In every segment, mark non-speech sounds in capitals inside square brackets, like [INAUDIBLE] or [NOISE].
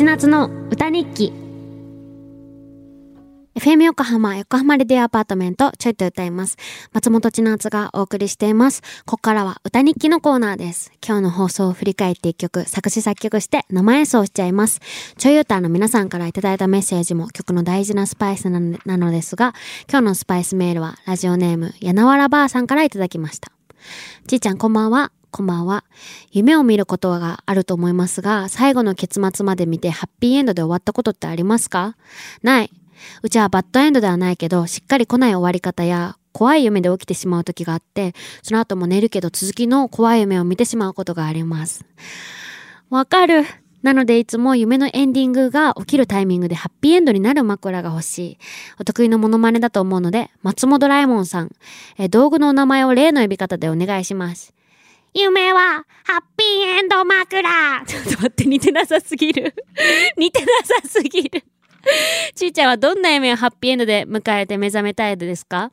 千夏の歌日記 FM 横浜、横浜レディオアパートメント、ちょいと歌います。松本千夏がお送りしています。ここからは歌日記のコーナーです。今日の放送を振り返って一曲、作詞作曲して生演奏しちゃいます。ちょい歌の皆さんからいただいたメッセージも曲の大事なスパイスなのなのですが、今日のスパイスメールはラジオネーム、やなわらばあさんからいただきました。ちーちゃんこんばんは。こんばんは。夢を見ることがあると思いますが、最後の結末まで見てハッピーエンドで終わったことってありますか？ない。うちはバッドエンドではないけど、しっかり来ない終わり方や、怖い夢で起きてしまう時があって、その後も寝るけど続きの怖い夢を見てしまうことがあります。わかる。なのでいつも夢のエンディングが起きるタイミングでハッピーエンドになる枕が欲しい。お得意のモノマネだと思うので、松本ライモンさん、え道具のお名前を例の呼び方でお願いします。夢は、ハッピーエンド枕 [LAUGHS] ちょっと待って、似てなさすぎる。[LAUGHS] 似てなさすぎる。ちーちゃんはどんな夢をハッピーエンドで迎えて目覚めたいですか？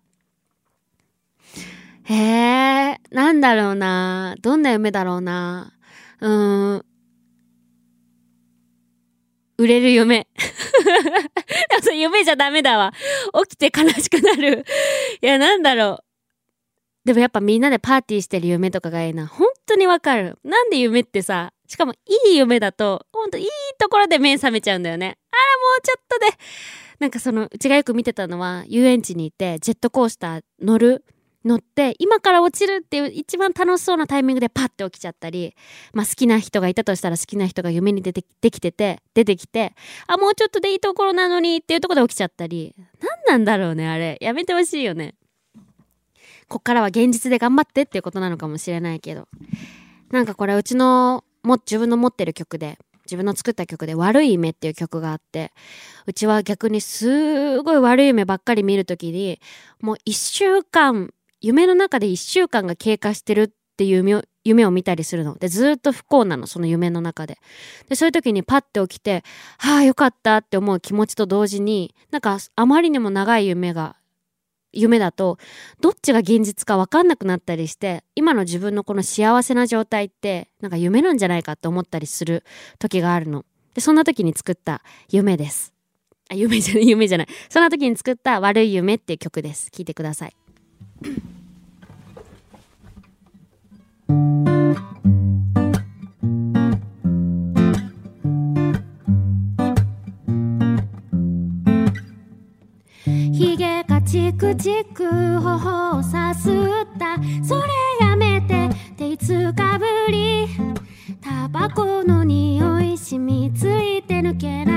へえ、なんだろうな。どんな夢だろうな。うーん。売れる夢。[LAUGHS] でもそれ夢じゃダメだわ。起きて悲しくなる。いや、なんだろう。でもやっぱみんなでパーティーしてる夢とかがいいな。本当にわかる。なんで夢ってさ、しかもいい夢だと、ほんといいところで目覚めちゃうんだよね。あら、もうちょっとで。なんかその、うちがよく見てたのは、遊園地にいて、ジェットコースター乗る、乗って、今から落ちるっていう一番楽しそうなタイミングでパッて起きちゃったり、まあ好きな人がいたとしたら好きな人が夢に出てできてて、出てきて、あ、もうちょっとでいいところなのにっていうとこで起きちゃったり、何なんだろうね、あれ。やめてほしいよね。こっからは現実で頑張ってっていうことなのかもしれないけど。なんかこれうちのも自分の持ってる曲で自分の作った曲で「悪い夢」っていう曲があってうちは逆にすごい悪い夢ばっかり見るときにもう一週間夢の中で一週間が経過してるっていう夢を夢を見たりするのでずっと不幸なのその夢の中ででそういう時にパッて起きて「はあよかった」って思う気持ちと同時になんかあまりにも長い夢が夢だとどっちが現実か分かんなくなったりして今の自分のこの幸せな状態ってなんか夢なんじゃないかって思ったりする時があるの。でそんな時に作った夢です。あ夢じゃない [LAUGHS] 夢じゃない。そんな時に作った悪い夢っていう曲です。聴いてください。くじく頬をさすった。それやめて。っていつかぶり。タバコの匂い染みついて抜けない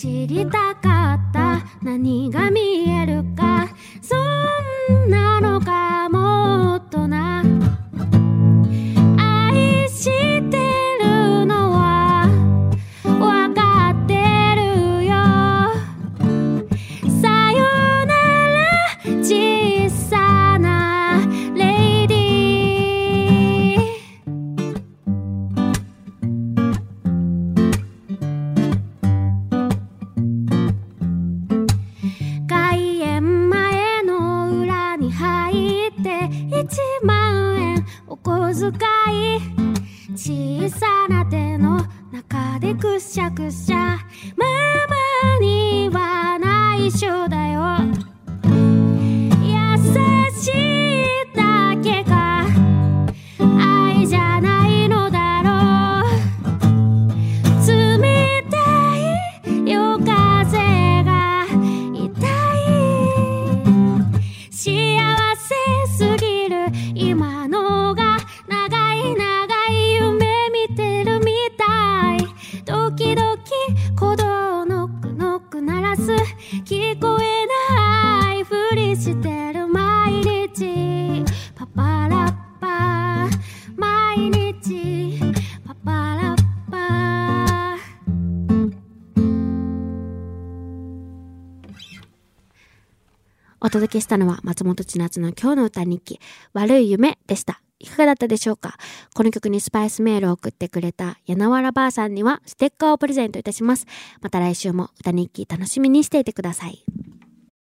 知りたかった。何が見い小さな手の中でくしゃくしゃ。ママには内緒だよ。お届けしたのは松本千夏の今日の歌日記悪い夢でした。いかがだったでしょうか？この曲にスパイスメールを送ってくれた柳原ばあさんにはステッカーをプレゼントいたします。また来週も歌日記楽しみにしていてください。